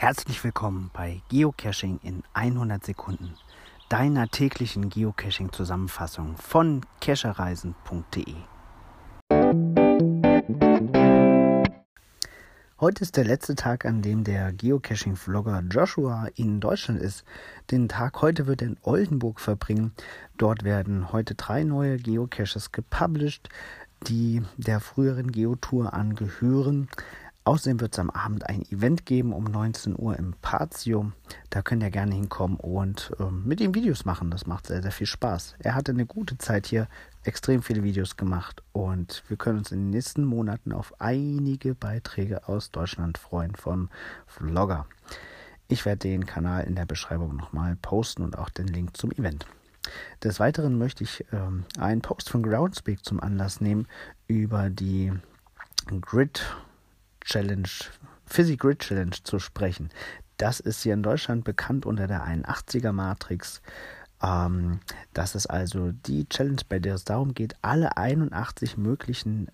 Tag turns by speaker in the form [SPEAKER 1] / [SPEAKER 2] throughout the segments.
[SPEAKER 1] Herzlich willkommen bei Geocaching in 100 Sekunden, deiner täglichen Geocaching-Zusammenfassung von cachereisen.de. Heute ist der letzte Tag, an dem der Geocaching-Vlogger Joshua in Deutschland ist. Den Tag heute wird er in Oldenburg verbringen. Dort werden heute drei neue Geocaches gepublished, die der früheren Geotour angehören. Außerdem wird es am Abend ein Event geben um 19 Uhr im Patio. Da könnt ihr gerne hinkommen und ähm, mit ihm Videos machen. Das macht sehr, sehr viel Spaß. Er hatte eine gute Zeit hier, extrem viele Videos gemacht und wir können uns in den nächsten Monaten auf einige Beiträge aus Deutschland freuen vom Vlogger. Ich werde den Kanal in der Beschreibung nochmal posten und auch den Link zum Event. Des Weiteren möchte ich ähm, einen Post von Groundspeak zum Anlass nehmen über die Grid Challenge, Physic Grid Challenge zu sprechen. Das ist hier in Deutschland bekannt unter der 81er Matrix. Ähm, das ist also die Challenge, bei der es darum geht, alle 81 möglichen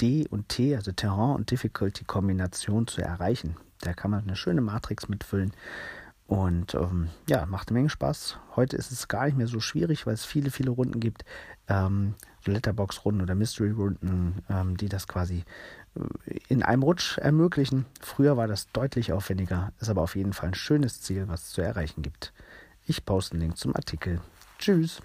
[SPEAKER 1] D und T, also Terrain und Difficulty Kombinationen zu erreichen. Da kann man eine schöne Matrix mitfüllen. Und ähm, ja, macht eine Menge Spaß. Heute ist es gar nicht mehr so schwierig, weil es viele, viele Runden gibt. Ähm, Letterbox-Runden oder Mystery-Runden, ähm, die das quasi äh, in einem Rutsch ermöglichen. Früher war das deutlich aufwendiger, ist aber auf jeden Fall ein schönes Ziel, was es zu erreichen gibt. Ich poste einen Link zum Artikel. Tschüss.